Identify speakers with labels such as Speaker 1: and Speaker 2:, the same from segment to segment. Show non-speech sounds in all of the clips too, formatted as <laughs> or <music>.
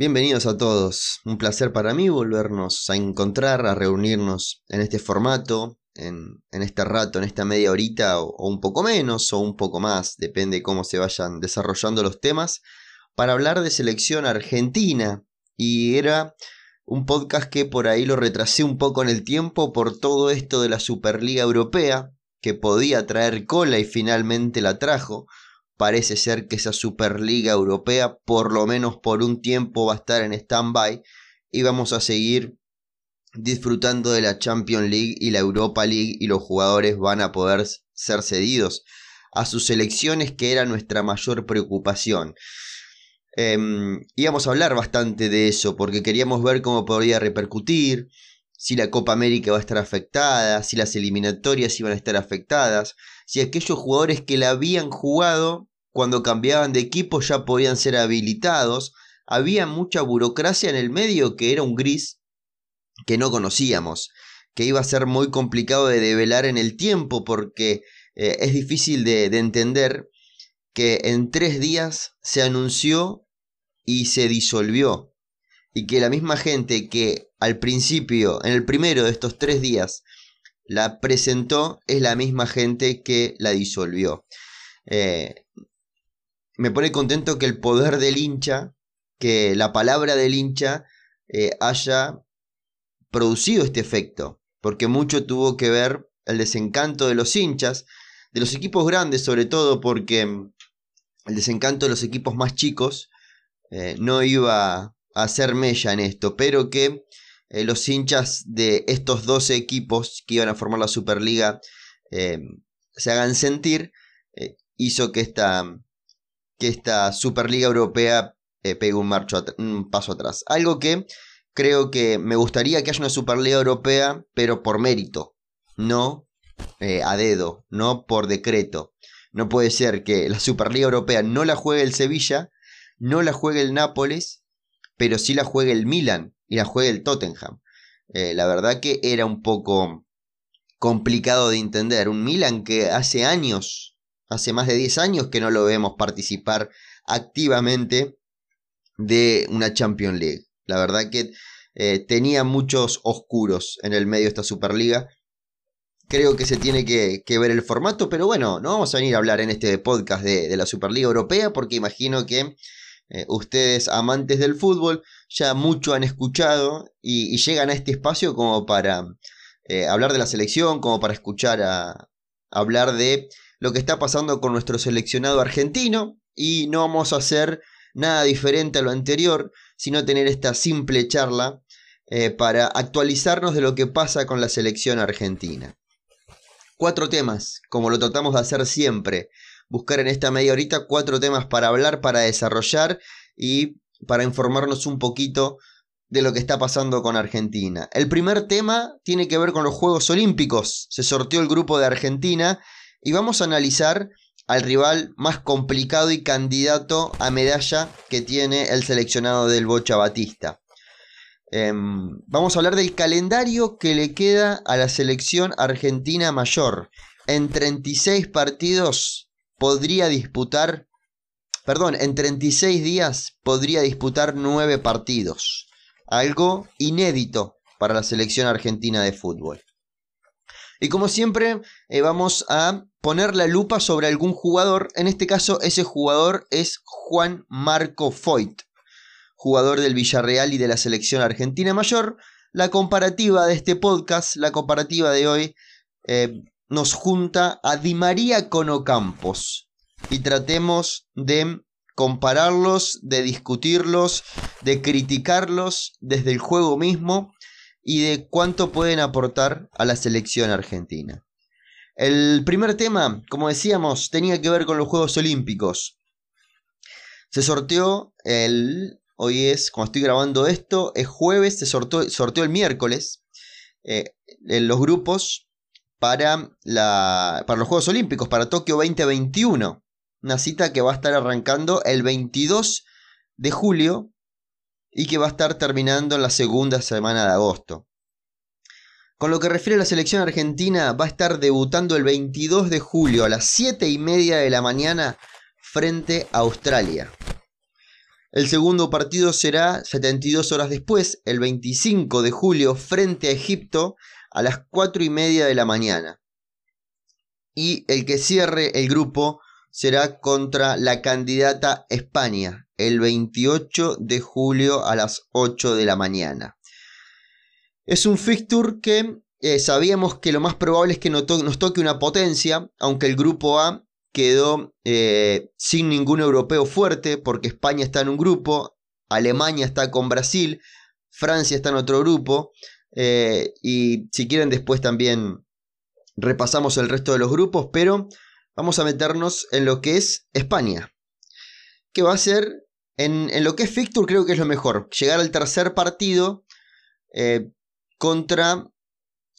Speaker 1: Bienvenidos a todos. Un placer para mí volvernos a encontrar, a reunirnos en este formato, en, este rato, en esta media horita o, un poco menos o un poco más, depende de cómo se vayan desarrollando los temas, para hablar de selección argentina. Y era un podcast que por ahí lo retrasé un poco en el tiempo por todo esto de la Superliga Europea, que podía traer cola y finalmente la trajo parece ser que esa Superliga Europea, por lo menos por un tiempo, va a estar en stand-by y vamos a seguir disfrutando de la Champions League y la Europa League y los jugadores van a poder ser cedidos a sus selecciones que era nuestra mayor preocupación. Em, íbamos a hablar bastante de eso porque queríamos ver cómo podría repercutir, si la Copa América va a estar afectada, si las eliminatorias iban a estar afectadas, si aquellos jugadores que la habían jugado cuando cambiaban de equipo ya podían ser habilitados. Había mucha burocracia en el medio que era un gris que no conocíamos, que iba a ser muy complicado de develar en el tiempo porque eh, es difícil de, de entender que en tres días se anunció y se disolvió. Y que la misma gente que al principio, en el primero de estos tres días, la presentó, es la misma gente que la disolvió. Eh, me pone contento que el poder del hincha, que la palabra del hincha eh, haya producido este efecto, porque mucho tuvo que ver el desencanto de los hinchas, de los equipos grandes sobre todo, porque mm, el desencanto de los equipos más chicos eh, no iba a hacer mella en esto, pero que eh, los hinchas de estos 12 equipos que iban a formar la Superliga se hagan sentir, hizo que esta, que esta Superliga Europea eh, pegue un, marcho un paso atrás. Algo que creo que me gustaría que haya una Superliga Europea, pero por mérito, no eh, a dedo, no por decreto. No puede ser que la Superliga Europea no la juegue el Sevilla, no la juegue el Nápoles, pero sí la juegue el Milan y la juegue el Tottenham. Eh, la verdad que era un poco complicado de entender. Un Milan que hace años hace más de 10 años que no lo vemos participar activamente de una Champions League. La verdad que eh, tenía muchos oscuros en el medio de esta Superliga. Creo que se tiene que, ver el formato, pero bueno, no vamos a venir a hablar en este podcast de, la Superliga Europea porque imagino que eh, ustedes, amantes del fútbol, ya mucho han escuchado y, llegan a este espacio como para eh, hablar de la selección, como para escuchar a hablar de lo que está pasando con nuestro seleccionado argentino y no vamos a hacer nada diferente a lo anterior, sino tener esta simple charla eh, para actualizarnos de lo que pasa con la selección argentina. Cuatro temas, como lo tratamos de hacer siempre, buscar en esta media horita cuatro temas para hablar, para desarrollar y para informarnos un poquito de lo que está pasando con Argentina. El primer tema tiene que ver con los Juegos Olímpicos. Se sorteó el grupo de Argentina y vamos a analizar al rival más complicado y candidato a medalla que tiene el seleccionado del Bocha Batista. Em, vamos a hablar del calendario que le queda a la selección argentina mayor. En 36 partidos podría disputar, perdón, en 36 días podría disputar 9 partidos. Algo inédito para la selección argentina de fútbol. Y como siempre, eh, vamos a poner la lupa sobre algún jugador. En este caso, ese jugador es Juan Marco Foyt, jugador del Villarreal y de la selección argentina mayor. La comparativa de este podcast, la comparativa de hoy, eh, nos junta a Di María con Ocampos. Y tratemos de compararlos, de discutirlos, de criticarlos desde el juego mismo y de cuánto pueden aportar a la selección argentina. El primer tema, como decíamos, tenía que ver con los Juegos Olímpicos. Se sorteó el... Hoy es, como estoy grabando esto, es jueves, se sorteó, sorteó el miércoles eh, en los grupos para, la, para los Juegos Olímpicos, para Tokio 2021. Una cita que va a estar arrancando el 22 de julio y que va a estar terminando en la segunda semana de agosto. Con lo que refiere a la selección argentina, va a estar debutando el 22 de julio a las 7 y media de la mañana frente a Australia. El segundo partido será 72 horas después, el 25 de julio, frente a Egipto a las 4 y media de la mañana. Y el que cierre el grupo será contra la candidata España, el 28 de julio a las 8 de la mañana. Es un fixture que eh, sabíamos que lo más probable es que nos, toque una potencia, aunque el grupo A quedó eh, sin ningún europeo fuerte, porque España está en un grupo, Alemania está con Brasil, Francia está en otro grupo, eh, y si quieren después también repasamos el resto de los grupos, pero vamos a meternos en lo que es España, que va a ser, en, lo que es Fixture creo que es lo mejor, llegar al tercer partido contra,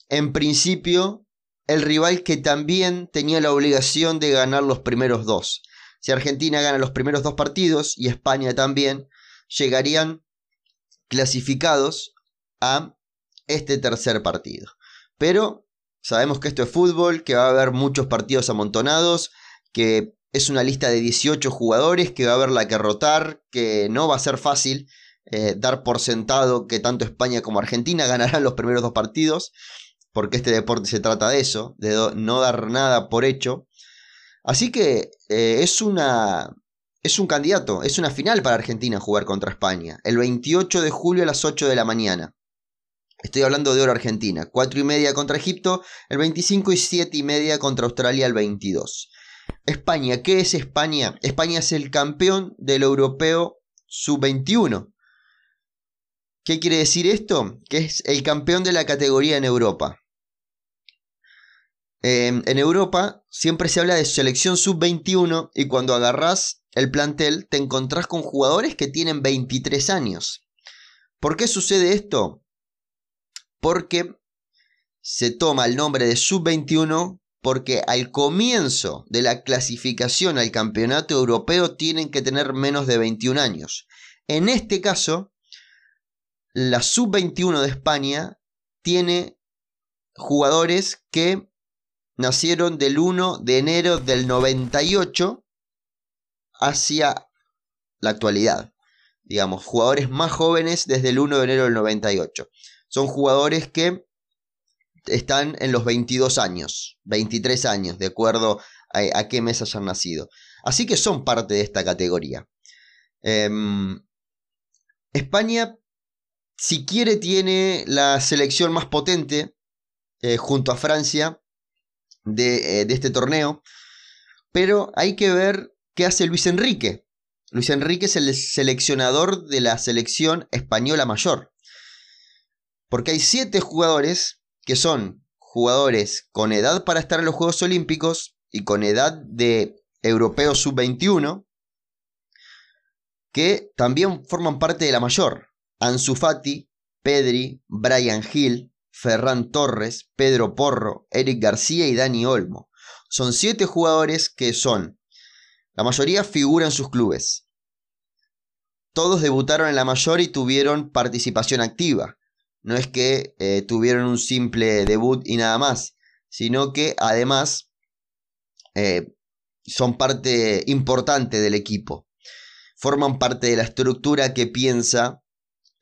Speaker 1: en principio, el rival que también tenía la obligación de ganar los primeros dos. Si Argentina gana los primeros dos partidos y España también, llegarían clasificados a este tercer partido. Pero sabemos que esto es fútbol, que va a haber muchos partidos amontonados, que es una lista de 18 jugadores, que va a haber la que rotar, que no va a ser fácil eh, dar por sentado que tanto España como Argentina <laughs> ganarán los primeros dos partidos porque este deporte se trata de eso, de no dar nada por hecho. Así que eh, es una... Es un candidato, es una final para Argentina jugar contra España, el 28 de julio a las 8 de la mañana. Estoy hablando de hora argentina, 4 y media contra Egipto, el 25 y 7 y media contra Australia el 22. España, ¿qué es España? España es el campeón del europeo sub-21. ¿Qué quiere decir esto? Que es el campeón de la categoría en Europa. Em, en Europa siempre se habla de selección sub-21 y cuando agarras el plantel te encontrás con jugadores que tienen 23 años. ¿Por qué sucede esto? Porque se toma el nombre de sub-21 porque al comienzo de la clasificación al campeonato europeo tienen que tener menos de 21 años. En este caso, la sub-21 de España tiene jugadores que nacieron del 1 de enero del 98 hacia la actualidad. Digamos, jugadores más jóvenes desde el 1 de enero del 98. Son jugadores que están en los 22 años, 23 años, de acuerdo a, qué mes hayan nacido. Así que son parte de esta categoría. Em, España, si quiere, tiene la selección más potente eh, junto a Francia eh, de, este torneo. Pero hay que ver qué hace Luis Enrique. Luis Enrique es el seleccionador de la selección española mayor. Porque hay siete jugadores que son jugadores con edad para estar en los Juegos Olímpicos y con edad de europeo sub-21 que también forman parte de la mayor. Ansu Fati, Pedri, Brian Hill, Ferran Torres, Pedro Porro, Eric García y Dani Olmo. Son siete jugadores que son, la mayoría figuran sus clubes. Todos debutaron en la mayor y tuvieron participación activa. No es que eh, tuvieron un simple debut y nada más, sino que además eh, son parte importante del equipo. Forman parte de la estructura que piensa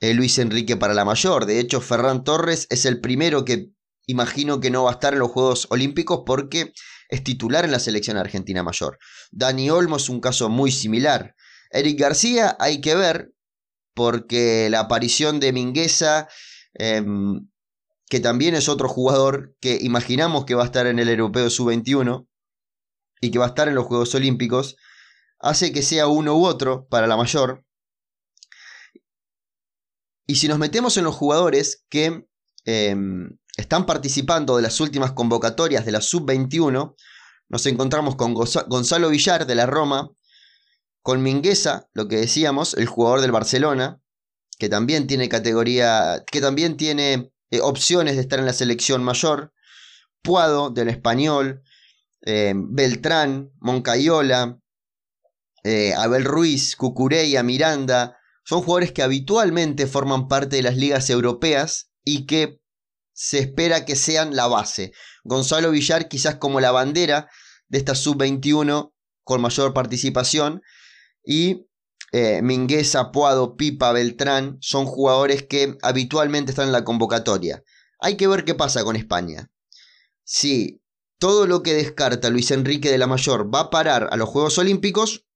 Speaker 1: Luis Enrique para la mayor. De hecho, Ferran Torres es el primero que imagino que no va a estar en los Juegos Olímpicos porque es titular en la selección argentina mayor. Dani Olmo es un caso muy similar. Eric García hay que ver porque la aparición de Mingueza, em, que también es otro jugador que imaginamos que va a estar en el Europeo Sub-21 y que va a estar en los Juegos Olímpicos, hace que sea uno u otro para la mayor. Y si nos metemos en los jugadores que em, están participando de las últimas convocatorias de la sub-21, nos encontramos con Gonzalo Villar de la Roma, con Mingueza, lo que decíamos, el jugador del Barcelona, que también tiene categoría, que también tiene eh, opciones de estar en la selección mayor, Puado del Español, em, Beltrán, Moncayola, eh, Abel Ruiz, Cucureya, Miranda, son jugadores que habitualmente forman parte de las ligas europeas y que se espera que sean la base. Gonzalo Villar quizás como la bandera de esta sub-21 con mayor participación y eh, Mingueza, Pipa, Beltrán son jugadores que habitualmente están en la convocatoria. Hay que ver qué pasa con España. Si todo lo que descarta Luis Enrique de la Mayor va a parar a los Juegos Olímpicos,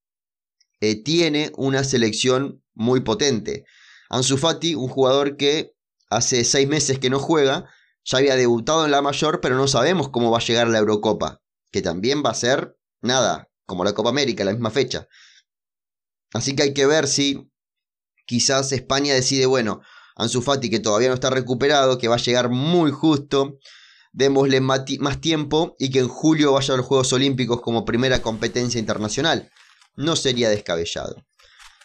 Speaker 1: eh, tiene una selección muy potente. Ansu Fati, un jugador que hace seis meses que no juega, ya había debutado en la Mayor, pero no sabemos cómo va a llegar la Eurocopa, que también va a ser nada, como la Copa América, la misma fecha. Así que hay que ver si quizás España decide, bueno, Ansu Fati que todavía no está recuperado, que va a llegar muy justo, démosle más tiempo y que en julio vaya a los Juegos Olímpicos como primera competencia internacional. No sería descabellado.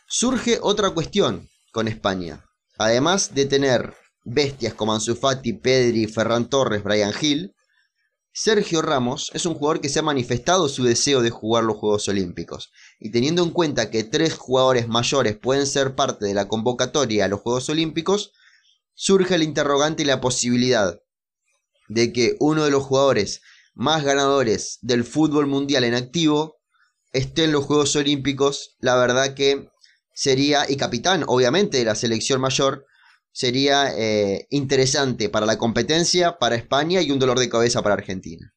Speaker 1: Surge otra cuestión con España. Además de tener bestias como Ansu Fati, Pedri, Ferran Torres, Brian Hill, Sergio Ramos es un jugador que se ha manifestado su deseo de jugar los Juegos Olímpicos. Y teniendo en cuenta que tres jugadores mayores pueden ser parte de la convocatoria a los Juegos Olímpicos, surge el interrogante y la posibilidad de que uno de los jugadores más ganadores del fútbol mundial en activo esté en los Juegos Olímpicos. La verdad que sería, y capitán obviamente de la selección mayor, sería eh, interesante para la competencia, para España y un dolor de cabeza para Argentina.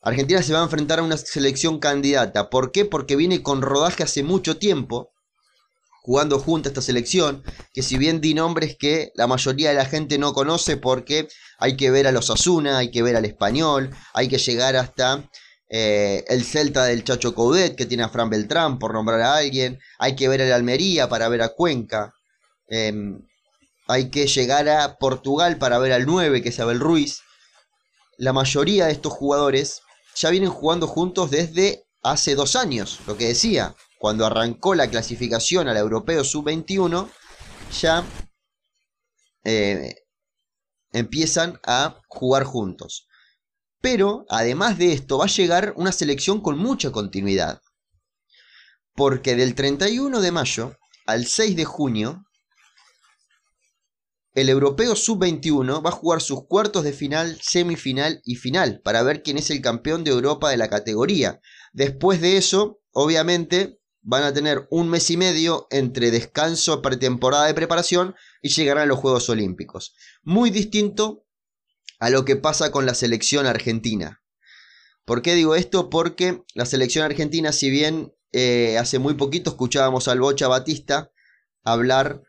Speaker 1: Argentina se va a enfrentar a una selección candidata. ¿Por qué? Porque viene con rodaje hace mucho tiempo, jugando junto a esta selección, que si bien di nombres que la mayoría de la gente no conoce porque hay que ver a los Asuna, hay que ver al español, hay que llegar hasta eh, el Celta del Chacho Coudet, que tiene a Fran Beltrán, por nombrar a alguien, hay que ver al Almería para ver a Cuenca. Em, hay que llegar a Portugal para ver al 9, que es Abel Ruiz. La mayoría de estos jugadores ya vienen jugando juntos desde hace dos años, lo que decía, cuando arrancó la clasificación al Europeo Sub-21, ya eh, empiezan a jugar juntos. Pero, además de esto, va a llegar una selección con mucha continuidad. Porque del 31 de mayo al 6 de junio el europeo sub-21 va a jugar sus cuartos de final, semifinal y final para ver quién es el campeón de Europa de la categoría. Después de eso, obviamente, van a tener un mes y medio entre descanso, pretemporada de preparación y llegarán a los Juegos Olímpicos. Muy distinto a lo que pasa con la selección argentina. ¿Por qué digo esto? Porque la selección argentina, si bien eh, hace muy poquito escuchábamos al Bocha Batista hablar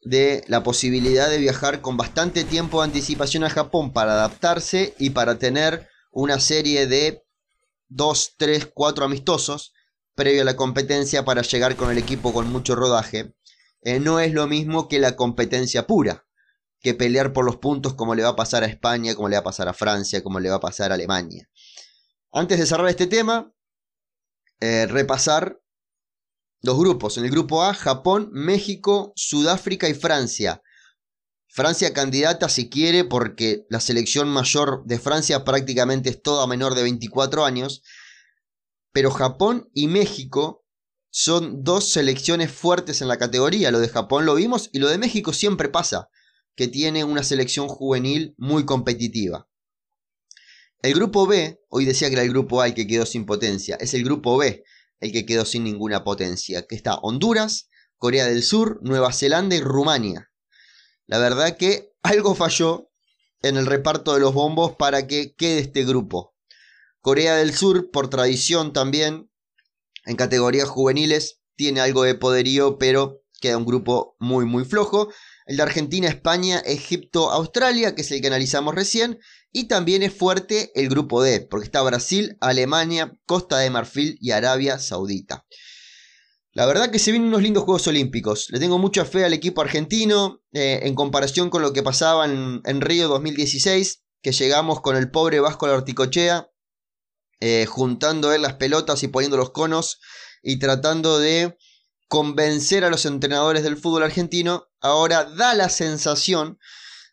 Speaker 1: de la posibilidad de viajar con bastante tiempo de anticipación a Japón para adaptarse y para tener una serie de 2, 3, 4 amistosos previo a la competencia para llegar con el equipo con mucho rodaje. Eh, no es lo mismo que la competencia pura, que pelear por los puntos como le va a pasar a España, como le va a pasar a Francia, como le va a pasar a Alemania. Antes de cerrar este tema, eh, repasar Dos grupos. En el grupo A, Japón, México, Sudáfrica y Francia. Francia candidata si quiere porque la selección mayor de Francia prácticamente es toda menor de 24 años. Pero Japón y México son dos selecciones fuertes en la categoría. Lo de Japón lo vimos y lo de México siempre pasa, que tiene una selección juvenil muy competitiva. El grupo B, hoy decía que era el grupo A el que quedó sin potencia, es el grupo B, el que quedó sin ninguna potencia, que está Honduras, Corea del Sur, Nueva Zelanda y Rumania. La verdad que algo falló en el reparto de los bombos para que quede este grupo. Corea del Sur, por tradición también, en categorías juveniles, tiene algo de poderío, pero queda un grupo muy muy flojo. El de Argentina, España, Egipto, Australia, que es el que analizamos recién, y también es fuerte el grupo D, porque está Brasil, Alemania, Costa de Marfil y Arabia Saudita. La verdad que se vienen unos lindos Juegos Olímpicos. Le tengo mucha fe al equipo argentino eh, en comparación con lo que pasaba en, Río 2016, que llegamos con el pobre Vasco la Orticochea, eh, juntando las pelotas y poniendo los conos y tratando de convencer a los entrenadores del fútbol argentino. Ahora da la sensación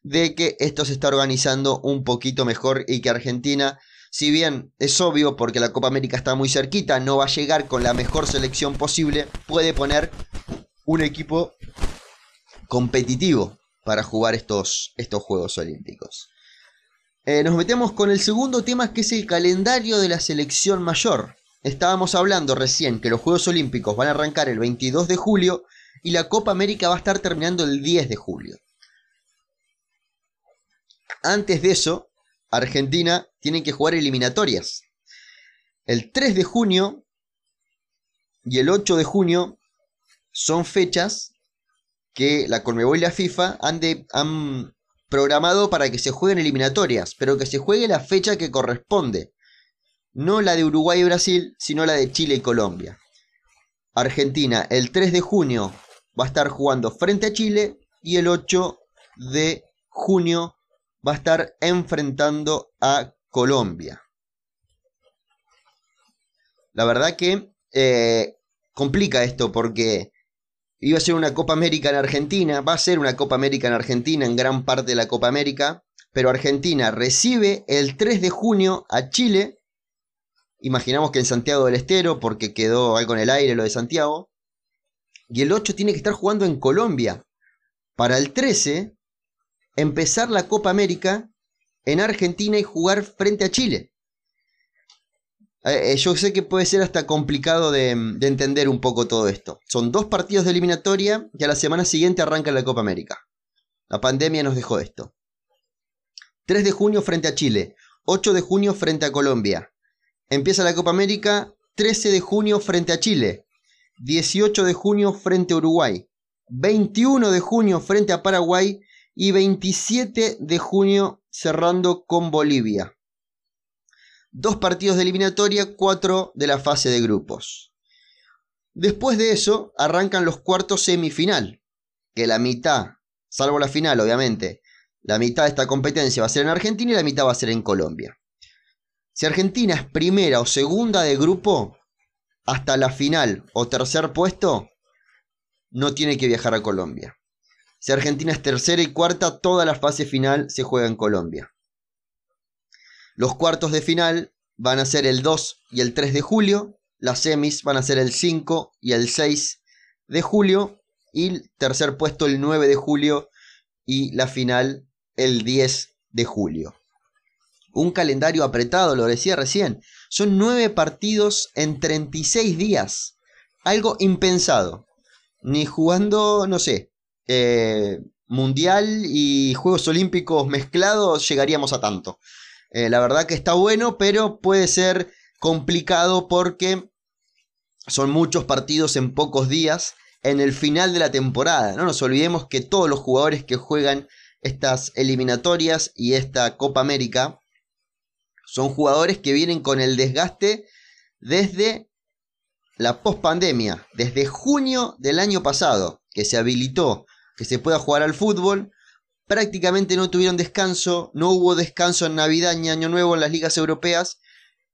Speaker 1: de que esto se está organizando un poquito mejor y que Argentina, si bien es obvio porque la Copa América está muy cerquita, no va a llegar con la mejor selección posible, puede poner un equipo competitivo para jugar estos, estos Juegos Olímpicos. Eh, nos metemos con el segundo tema que es el calendario de la selección mayor. Estábamos hablando recién que los Juegos Olímpicos van a arrancar el 22 de julio y la Copa América va a estar terminando el 10 de julio. Antes de eso, Argentina tiene que jugar eliminatorias. El 3 de junio y el 8 de junio son fechas que la Conmebol y la FIFA han, han programado para que se jueguen eliminatorias, pero que se juegue la fecha que corresponde. No la de Uruguay y Brasil, sino la de Chile y Colombia. Argentina el 3 de junio va a estar jugando frente a Chile y el 8 de junio va a estar enfrentando a Colombia. La verdad que eh, complica esto porque iba a ser una Copa América en Argentina, va a ser una Copa América en Argentina en gran parte de la Copa América, pero Argentina recibe el 3 de junio a Chile, imaginamos que en Santiago del Estero, porque quedó algo en el aire lo de Santiago, y el 8 tiene que estar jugando en Colombia. Para el 13, empezar la Copa América en Argentina y jugar frente a Chile. Eh, eh, yo sé que puede ser hasta complicado de, entender un poco todo esto. Son dos partidos de eliminatoria y a la semana siguiente arranca la Copa América. La pandemia nos dejó esto. 3 de junio frente a Chile, 8 de junio frente a Colombia. Empieza la Copa América 13 de junio frente a Chile, 18 de junio frente a Uruguay, 21 de junio frente a Paraguay y 27 de junio cerrando con Bolivia dos partidos de eliminatoria, cuatro de la fase de grupos. Después de eso arrancan los cuartos semifinal, que la mitad, salvo la final obviamente, la mitad de esta competencia va a ser en Argentina y la mitad va a ser en Colombia. Si Argentina es primera o segunda de grupo, hasta la final o tercer puesto, no tiene que viajar a Colombia. Si Argentina es tercera y cuarta, toda la fase final se juega en Colombia. Los cuartos de final van a ser el 2 y el 3 de julio. Las semis van a ser el 5 y el 6 de julio. Y el tercer puesto el 9 de julio. Y la final el 10 de julio. Un calendario apretado, lo decía recién. Son 9 partidos en 36 días. Algo impensado. Ni jugando, no sé, eh, mundial y Juegos Olímpicos mezclados llegaríamos a tanto. Eh, la verdad que está bueno, pero puede ser complicado porque son muchos partidos en pocos días en el final de la temporada. No nos olvidemos que todos los jugadores que juegan estas eliminatorias y esta Copa América son jugadores que vienen con el desgaste desde la pospandemia, desde junio del año pasado, que se habilitó que se pueda jugar al fútbol, prácticamente no tuvieron descanso, no hubo descanso en Navidad ni Año Nuevo en las ligas europeas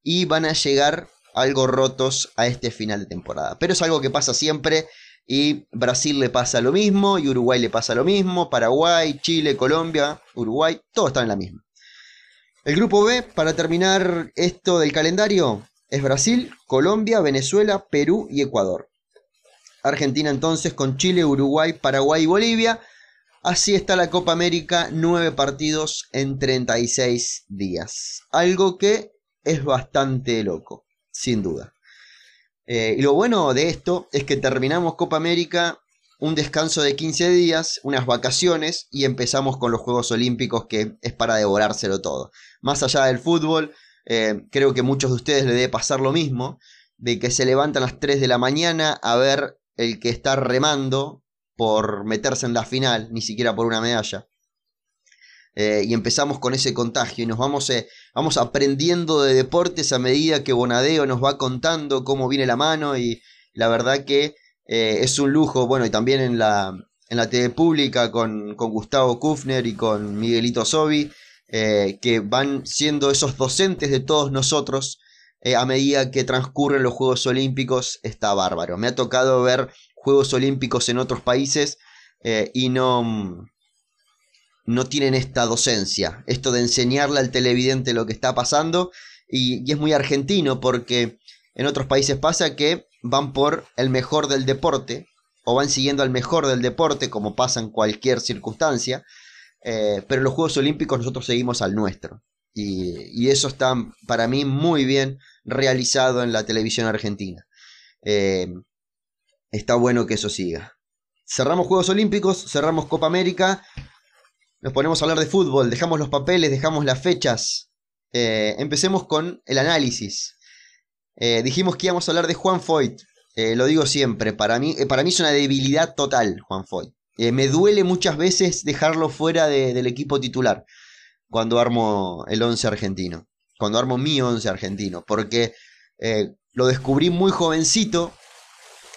Speaker 1: y van a llegar algo rotos a este final de temporada. Pero es algo que pasa siempre y Brasil le pasa lo mismo y Uruguay le pasa lo mismo, Paraguay, Chile, Colombia, Uruguay, todos están en la misma. El grupo B, para terminar esto del calendario, es Brasil, Colombia, Venezuela, Perú y Ecuador. Argentina entonces con Chile, Uruguay, Paraguay y Bolivia Así está la Copa América, 9 partidos en 36 días. Algo que es bastante loco, sin duda. Eh, y lo bueno de esto es que terminamos Copa América, un descanso de 15 días, unas vacaciones y empezamos con los Juegos Olímpicos que es para devorárselo todo. Más allá del fútbol, eh, creo que muchos de ustedes le debe pasar lo mismo, de que se levantan a las 3 de la mañana a ver el que está remando por meterse en la final, ni siquiera por una medalla. Eh, y empezamos con ese contagio y nos vamos, eh, vamos aprendiendo de deportes a medida que Bonadeo nos va contando cómo viene la mano y la verdad que eh, es un lujo, bueno, y también en la, en la TV pública con, con Gustavo Kufner y con Miguelito Sobi, que van siendo esos docentes de todos nosotros a medida que transcurren los Juegos Olímpicos, está bárbaro. Me ha tocado ver Juegos Olímpicos en otros países eh, y no, no tienen esta docencia, esto de enseñarle al televidente lo que está pasando y, es muy argentino porque en otros países pasa que van por el mejor del deporte o van siguiendo al mejor del deporte como pasa en cualquier circunstancia, eh, pero los Juegos Olímpicos nosotros seguimos al nuestro. Y, eso está para mí muy bien realizado en la televisión argentina. Eh, está bueno que eso siga. Cerramos Juegos Olímpicos, cerramos Copa América, nos ponemos a hablar de fútbol, dejamos los papeles, dejamos las fechas. Eh, empecemos con el análisis. Eh, dijimos que íbamos a hablar de Juan Foyt. lo digo siempre, para mí, para mí es una debilidad total Juan Foyt. me duele muchas veces dejarlo fuera del equipo titular cuando armo el 11 argentino, cuando armo mi 11 argentino, porque eh, lo descubrí muy jovencito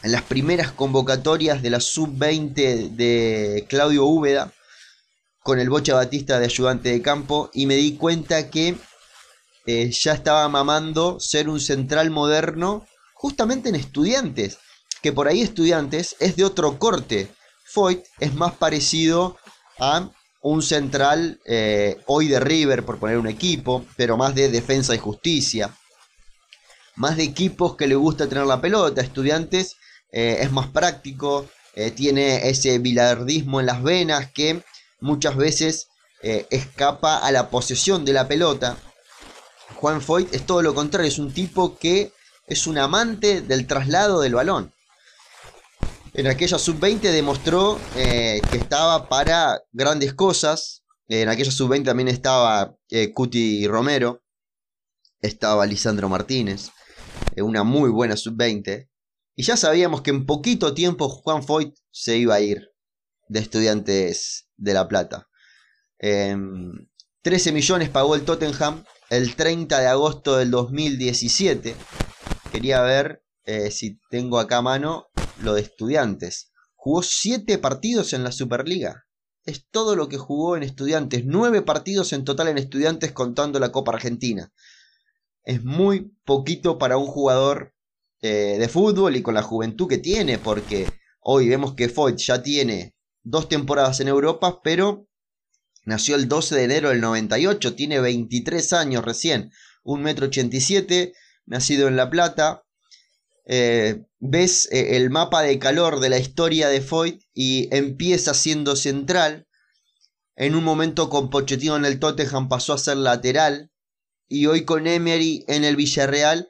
Speaker 1: en las primeras convocatorias de la sub-20 de Claudio Úbeda, con el Bocha Batista de ayudante de campo, y me di cuenta que eh, ya estaba mamando ser un central moderno justamente en estudiantes, que por ahí estudiantes es de otro corte. Foyt es más parecido a un central eh, hoy de River, por poner un equipo, pero más de defensa y justicia. Más de equipos que le gusta tener la pelota. Estudiantes eh, es más práctico, tiene ese bilardismo en las venas que muchas veces escapa a la posesión de la pelota. Juan Foyt es todo lo contrario, es un tipo que es un amante del traslado del balón en aquella sub-20 demostró eh, que estaba para grandes cosas. En aquella sub-20 también estaba eh, Cuti Romero, estaba Lisandro Martínez, eh, una muy buena sub-20. Y ya sabíamos que en poquito tiempo Juan Foyt se iba a ir de estudiantes de La Plata. 13 em, millones pagó el Tottenham el 30 de agosto del 2017. Quería ver si tengo acá a mano lo de estudiantes. Jugó 7 partidos en la Superliga. Es todo lo que jugó en estudiantes. 9 partidos en total en estudiantes contando la Copa Argentina. Es muy poquito para un jugador eh, de fútbol y con la juventud que tiene, porque hoy vemos que Foyt ya tiene dos temporadas en Europa, pero nació el 12 de enero del 98, tiene 23 años recién, 1,87 m, nacido en La Plata, eh, ves eh, el mapa de calor de la historia de Foyt y empieza siendo central. En un momento con Pochettino en el Tottenham pasó a ser lateral. Y hoy con Emery en el Villarreal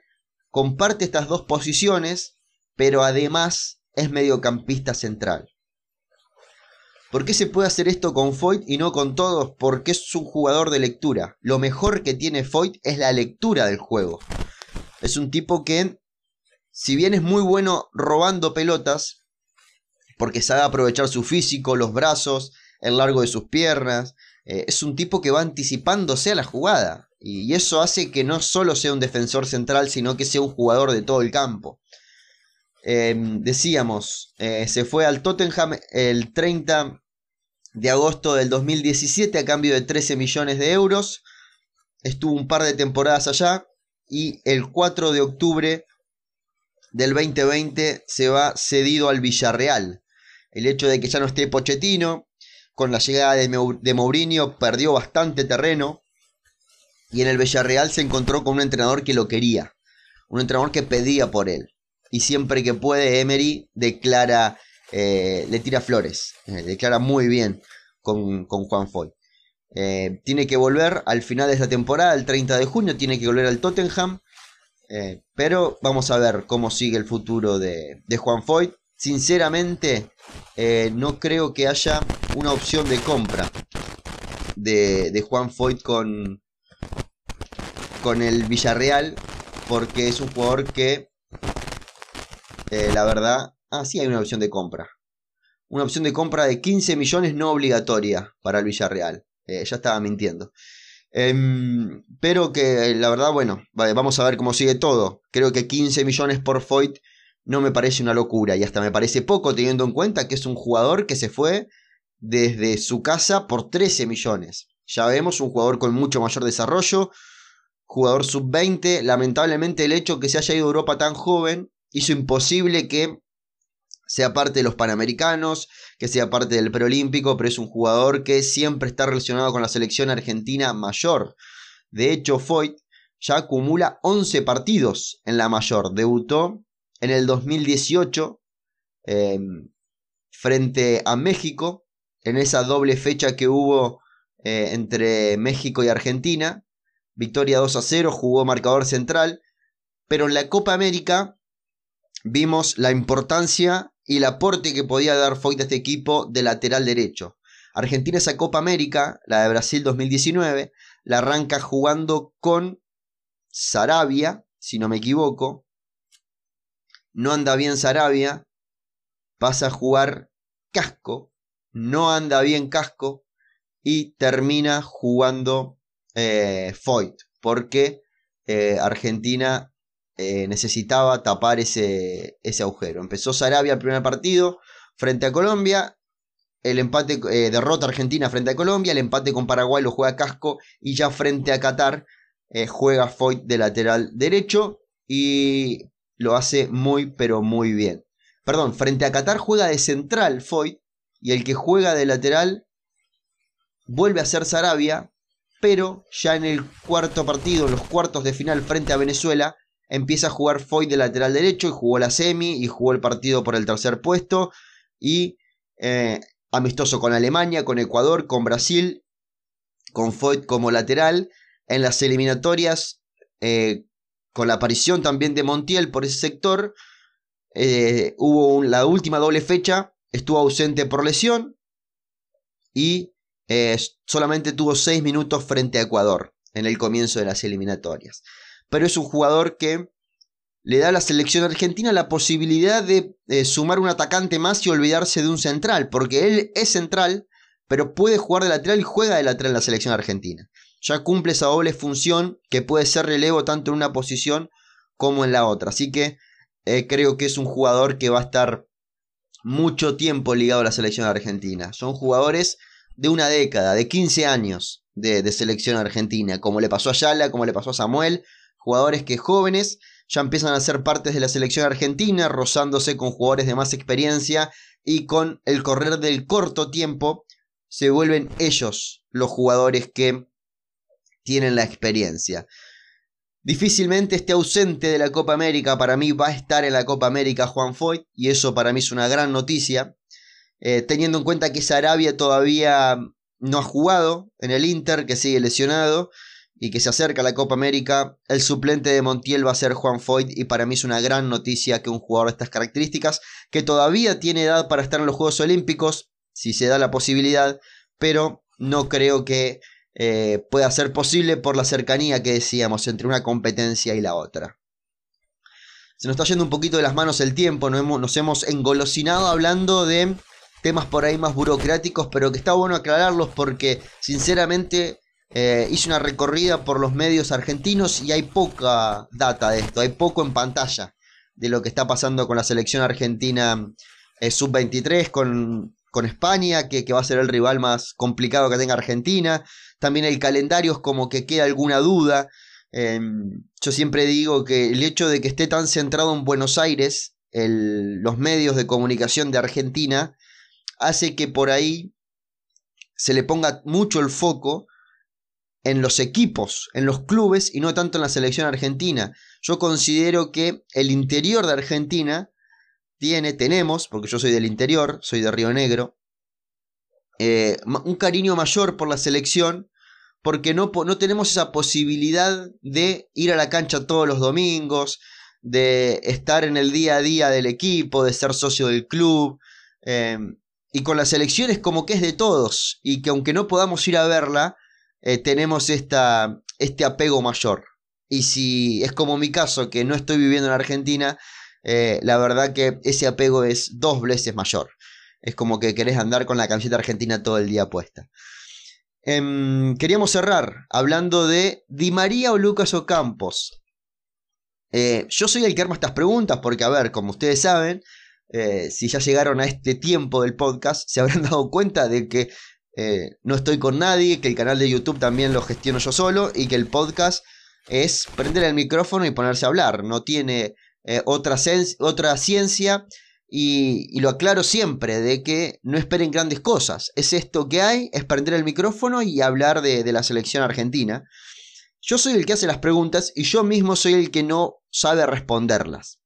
Speaker 1: comparte estas dos posiciones, pero además es mediocampista central. ¿Por qué se puede hacer esto con Foyt y no con todos? Porque es un jugador de lectura. Lo mejor que tiene Foyt es la lectura del juego. Es un tipo que si bien es muy bueno robando pelotas, porque sabe aprovechar su físico, los brazos, el largo de sus piernas, eh, es un tipo que va anticipándose a la jugada. Y eso hace que no solo sea un defensor central, sino que sea un jugador de todo el campo. Em, decíamos, eh, se fue al Tottenham el 30 de agosto del 2017 a cambio de 13 millones de euros. Estuvo un par de temporadas allá y el 4 de octubre del 2020 se va cedido al Villarreal. El hecho de que ya no esté Pochettino, con la llegada de, Mourinho, perdió bastante terreno. Y en el Villarreal se encontró con un entrenador que lo quería. Un entrenador que pedía por él. Y siempre que puede, Emery declara, eh, le tira flores. Eh, declara muy bien con, Juan Foy. Eh, tiene que volver al final de esta temporada, el 30 de junio, tiene que volver al Tottenham. Pero vamos a ver cómo sigue el futuro de, Juan Foyt. Sinceramente, no creo que haya una opción de compra de, Juan Foyt con, con el Villarreal, porque es un jugador que, eh, la verdad, ah, sí hay una opción de compra. Una opción de compra de 15 millones no obligatoria para el Villarreal. ya estaba mintiendo. Em, pero que la verdad, bueno, vamos a ver cómo sigue todo. Creo que 15 millones por Foyt no me parece una locura y hasta me parece poco teniendo en cuenta que es un jugador que se fue desde su casa por 13 millones. Ya vemos un jugador con mucho mayor desarrollo, jugador sub-20. Lamentablemente el hecho que se haya ido a Europa tan joven hizo imposible que sea parte de los Panamericanos, que sea parte del preolímpico, pero es un jugador que siempre está relacionado con la selección argentina mayor. De hecho, Foyt ya acumula 11 partidos en la mayor. Debutó en el 2018 em, frente a México, en esa doble fecha que hubo eh, entre México y Argentina. victoria 2 a 0, jugó marcador central, pero en la Copa América vimos la importancia y el aporte que podía dar Foyt a este equipo de lateral derecho. Argentina esa Copa América, la de Brasil 2019, la arranca jugando con Sarabia, si no me equivoco. No anda bien Sarabia, pasa a jugar Casco, no anda bien Casco y termina jugando eh, Foyt, porque eh, Argentina eh, necesitaba tapar ese, ese agujero. Empezó Sarabia el primer partido frente a Colombia, el empate, eh, derrota Argentina frente a Colombia, el empate con Paraguay lo juega Casco y ya frente a Qatar eh, juega Foyt de lateral derecho y lo hace muy pero muy bien. Perdón, frente a Qatar juega de central Foyt y el que juega de lateral vuelve a ser Sarabia, pero ya en el cuarto partido, en los cuartos de final frente a Venezuela, empieza a jugar Foyt de lateral derecho y jugó la semi y jugó el partido por el tercer puesto y eh, amistoso con Alemania, con Ecuador, con Brasil, con Foyt como lateral. En las eliminatorias, eh, con la aparición también de Montiel por ese sector, eh, hubo la última doble fecha, estuvo ausente por lesión y solamente tuvo 6 minutos frente a Ecuador en el comienzo de las eliminatorias pero es un jugador que le da a la selección argentina la posibilidad de sumar un atacante más y olvidarse de un central, porque él es central, pero puede jugar de lateral y juega de lateral en la selección argentina. Ya cumple esa doble función que puede ser relevo tanto en una posición como en la otra. Así que eh, creo que es un jugador que va a estar mucho tiempo ligado a la selección argentina. Son jugadores de una década, de 15 años de, de selección argentina, como le pasó a Yala, como le pasó a Samuel, jugadores que jóvenes ya empiezan a ser partes de la selección argentina, rozándose con jugadores de más experiencia y con el correr del corto tiempo se vuelven ellos los jugadores que tienen la experiencia. Difícilmente esté ausente de la Copa América, para mí va a estar en la Copa América Juan Foyt y eso para mí es una gran noticia, eh, teniendo en cuenta que Sarabia todavía no ha jugado en el Inter, que sigue lesionado, y que se acerca a la Copa América, el suplente de Montiel va a ser Juan Foyt y para mí es una gran noticia que un jugador de estas características, que todavía tiene edad para estar en los Juegos Olímpicos, si se da la posibilidad, pero no creo que eh, pueda ser posible por la cercanía que decíamos entre una competencia y la otra. Se nos está yendo un poquito de las manos el tiempo, nos hemos, nos hemos engolosinado hablando de temas por ahí más burocráticos, pero que está bueno aclararlos porque sinceramente eh, hice una recorrida por los medios argentinos y hay poca data de esto, hay poco en pantalla de lo que está pasando con la selección argentina eh, sub-23, con, con, España, que, va a ser el rival más complicado que tenga Argentina. También el calendario es como que queda alguna duda. Em, yo siempre digo que el hecho de que esté tan centrado en Buenos Aires, los medios de comunicación de Argentina, hace que por ahí se le ponga mucho el foco en los equipos, en los clubes y no tanto en la selección argentina. Yo considero que el interior de Argentina tiene, tenemos, porque yo soy del interior, soy de Río Negro, eh, un cariño mayor por la selección porque no, no, tenemos esa posibilidad de ir a la cancha todos los domingos, de estar en el día a día del equipo, de ser socio del club. Eh, y con la selección es como que es de todos y que aunque no podamos ir a verla, eh, tenemos esta, este apego mayor. Y si es como mi caso, que no estoy viviendo en Argentina, eh, la verdad que ese apego es dos veces mayor. Es como que querés andar con la camiseta argentina todo el día puesta. Em, queríamos cerrar hablando de Di María o Lucas Ocampos. Eh, yo soy el que arma estas preguntas porque, a ver, como ustedes saben, si ya llegaron a este tiempo del podcast, <laughs> se habrán dado cuenta de que eh, no estoy con nadie, que el canal de YouTube también lo gestiono yo solo y que el podcast es prender el micrófono y ponerse a hablar. No tiene eh, otra, otra, ciencia y, lo aclaro siempre de que no esperen grandes cosas. Es esto que hay, es prender el micrófono y hablar de, la selección argentina. Yo soy el que hace las preguntas y yo mismo soy el que no sabe responderlas.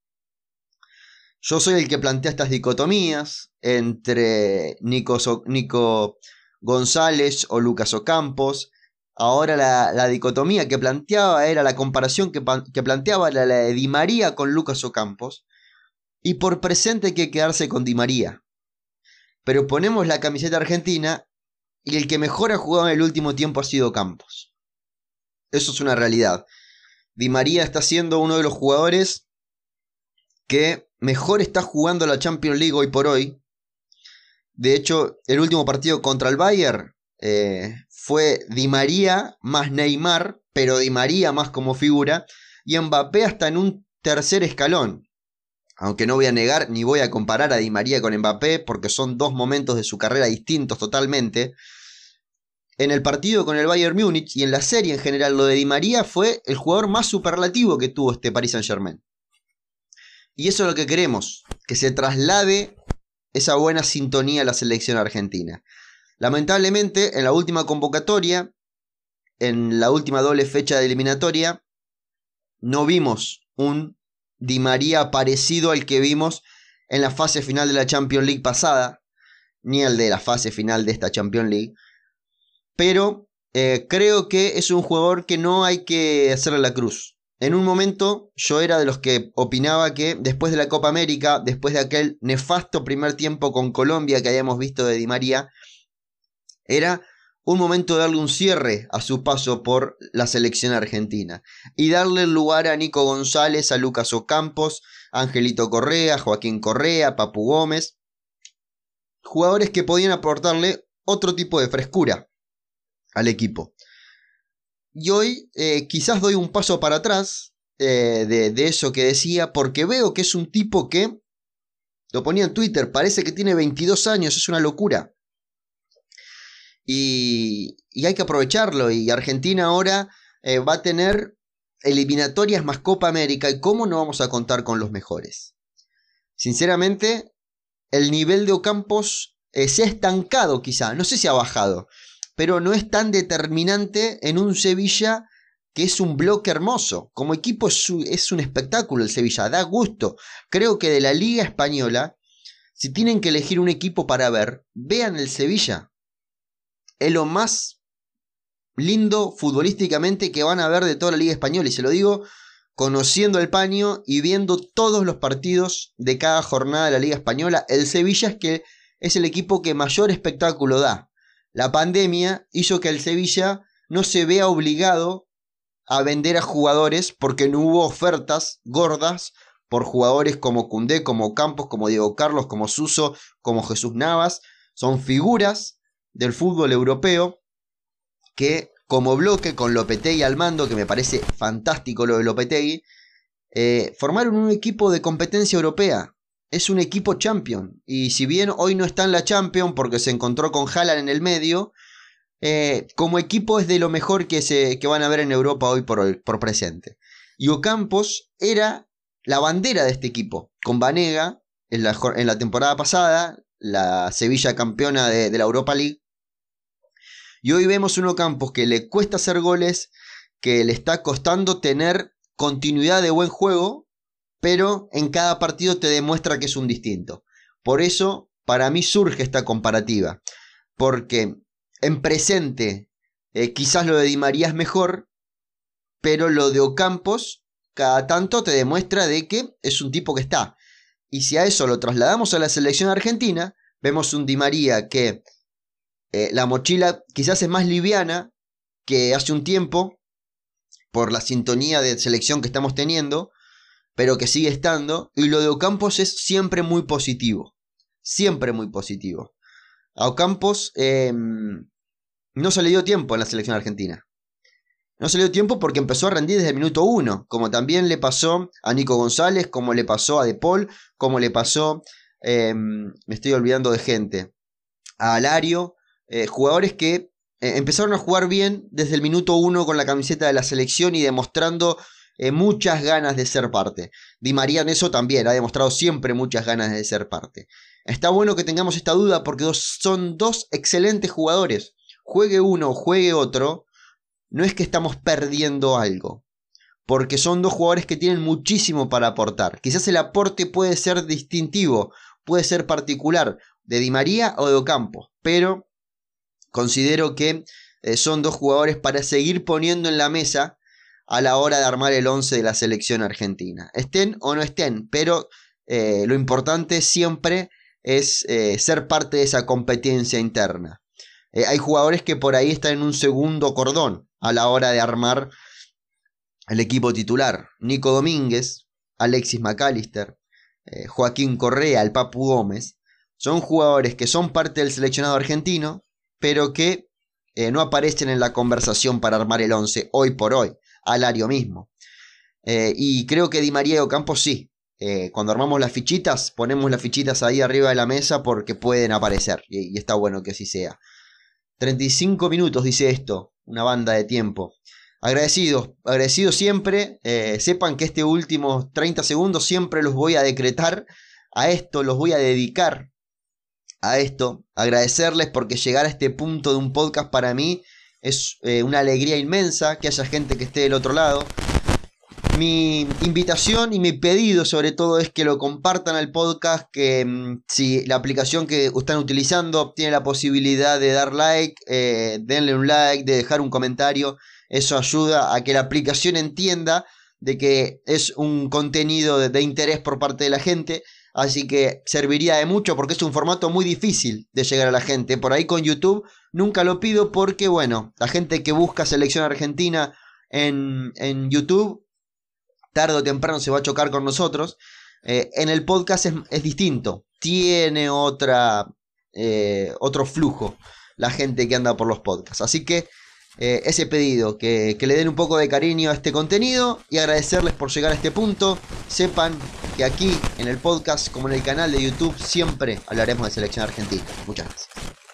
Speaker 1: Yo soy el que plantea estas dicotomías entre Nico, Nico González o Lucas Ocampos. Ahora la, dicotomía que planteaba era la comparación que, planteaba la, la, de Di María con Lucas Ocampos. Y por presente hay que quedarse con Di María. Pero ponemos la camiseta argentina y el que mejor ha jugado en el último tiempo ha sido Campos. Eso es una realidad. Di María está siendo uno de los jugadores que mejor está jugando la Champions League hoy por hoy. De hecho, el último partido contra el Bayern eh, fue Di María más Neymar, pero Di María más como figura, y Mbappé hasta en un tercer escalón. Aunque no voy a negar ni voy a comparar a Di María con Mbappé porque son dos momentos de su carrera distintos totalmente. En el partido con el Bayern Múnich y en la serie en general, lo de Di María fue el jugador más superlativo que tuvo este Paris Saint-Germain. Y eso es lo que queremos, que se traslade esa buena sintonía a la selección argentina. Lamentablemente, en la última convocatoria, en la última doble fecha de eliminatoria, no vimos un Di María parecido al que vimos en la fase final de la Champions League pasada, ni al de la fase final de esta Champions League. Pero eh, creo que es un jugador que no hay que hacerle la cruz. En un momento yo era de los que opinaba que después de la Copa América, después de aquel nefasto primer tiempo con Colombia que habíamos visto de Di María, era un momento de darle un cierre a su paso por la selección argentina y darle lugar a Nico González, a Lucas Ocampos, a Angelito Correa, Joaquín Correa, Papu Gómez, jugadores que podían aportarle otro tipo de frescura al equipo. Y hoy eh, quizás doy un paso para atrás eh, de, eso que decía, porque veo que es un tipo que, lo ponía en Twitter, parece que tiene 22 años, es una locura. Y, y hay que aprovecharlo. Y Argentina ahora eh, va a tener eliminatorias más Copa América. ¿Y cómo no vamos a contar con los mejores? Sinceramente, el nivel de Ocampos se ha estancado quizá, no sé si ha bajado, pero no es tan determinante en un Sevilla que es un bloque hermoso. Como equipo es, un espectáculo el Sevilla, da gusto. Creo que de la Liga Española, si tienen que elegir un equipo para ver, vean el Sevilla. Es lo más lindo futbolísticamente que van a ver de toda la Liga Española. Y se lo digo conociendo el paño y viendo todos los partidos de cada jornada de la Liga Española. El Sevilla es que es el equipo que mayor espectáculo da. La pandemia hizo que el Sevilla no se vea obligado a vender a jugadores porque no hubo ofertas gordas por jugadores como Cundé, como Campos, como Diego Carlos, como Suso, como Jesús Navas. Son figuras del fútbol europeo que como bloque con Lopetegui al mando, que me parece fantástico lo de Lopetegui, eh, formaron un equipo de competencia europea es un equipo champion. Y si bien hoy no está en la champion porque se encontró con Haaland en el medio, eh, como equipo es de lo mejor que, se, que van a ver en Europa hoy por, por presente. Y Ocampos era la bandera de este equipo, con Vanega en la, en la temporada pasada, la Sevilla campeona de, de, la Europa League. Y hoy vemos un Ocampos que le cuesta hacer goles, que le está costando tener continuidad de buen juego, pero en cada partido te demuestra que es un distinto. Por eso, para mí surge esta comparativa, porque en presente eh, quizás lo de Di María es mejor, pero lo de Ocampos cada tanto te demuestra de que es un tipo que está. Y si a eso lo trasladamos a la selección argentina, vemos un Di María que eh, la mochila quizás es más liviana que hace un tiempo, por la sintonía de selección que estamos teniendo, pero que sigue estando. Y lo de Ocampos es siempre muy positivo. Siempre muy positivo. A Ocampos em, no se le dio tiempo en la selección argentina. No se le dio tiempo porque empezó a rendir desde el minuto uno, como también le pasó a Nico González, como le pasó a De Paul, como le pasó, em, me estoy olvidando de gente, a Alario, eh, jugadores que eh, empezaron a jugar bien desde el minuto uno con la camiseta de la selección y demostrando eh, muchas ganas de ser parte. Di María en eso también ha demostrado siempre muchas ganas de ser parte. Está bueno que tengamos esta duda porque son dos excelentes jugadores. Juegue uno, juegue otro, no es que estamos perdiendo algo. Porque son dos jugadores que tienen muchísimo para aportar. Quizás el aporte puede ser distintivo, puede ser particular, de Di María o de Ocampo. Pero considero que eh, son dos jugadores para seguir poniendo en la mesa a la hora de armar el 11 de la selección argentina. Estén o no estén, pero eh, lo importante siempre es eh, ser parte de esa competencia interna. hay jugadores que por ahí están en un segundo cordón a la hora de armar el equipo titular. Nico Domínguez, Alexis McAllister, Joaquín Correa, el Papu Gómez. Son jugadores que son parte del seleccionado argentino, pero que eh, no aparecen en la conversación para armar el 11 hoy por hoy, Alario mismo. Eh, y creo que Di María y Ocampo sí. Eh, cuando armamos las fichitas, ponemos las fichitas ahí arriba de la mesa porque pueden aparecer. Y, y está bueno que así sea. 35 minutos dice esto, una banda de tiempo. Agradecidos, agradecidos siempre. sepan que este último 30 segundos siempre los voy a decretar. A esto los voy a dedicar a esto, agradecerles porque llegar a este punto de un podcast para mí es eh, una alegría inmensa que haya gente que esté del otro lado. Mi invitación y mi pedido sobre todo es que lo compartan al podcast, que mm, si la aplicación que están utilizando tiene la posibilidad de dar like, eh, denle un like, de dejar un comentario, eso ayuda a que la aplicación entienda de que es un contenido de interés por parte de la gente Así que serviría de mucho porque es un formato muy difícil de llegar a la gente. Por ahí con YouTube nunca lo pido porque, bueno, la gente que busca selección argentina en, en YouTube, tarde o temprano se va a chocar con nosotros. Eh, en el podcast es, distinto. Tiene otra, eh, otro flujo la gente que anda por los podcasts. Así que eh, ese pedido, que, que, le den un poco de cariño a este contenido y agradecerles por llegar a este punto. Sepan que aquí en el podcast como en el canal de YouTube siempre hablaremos de selección argentina. Muchas gracias.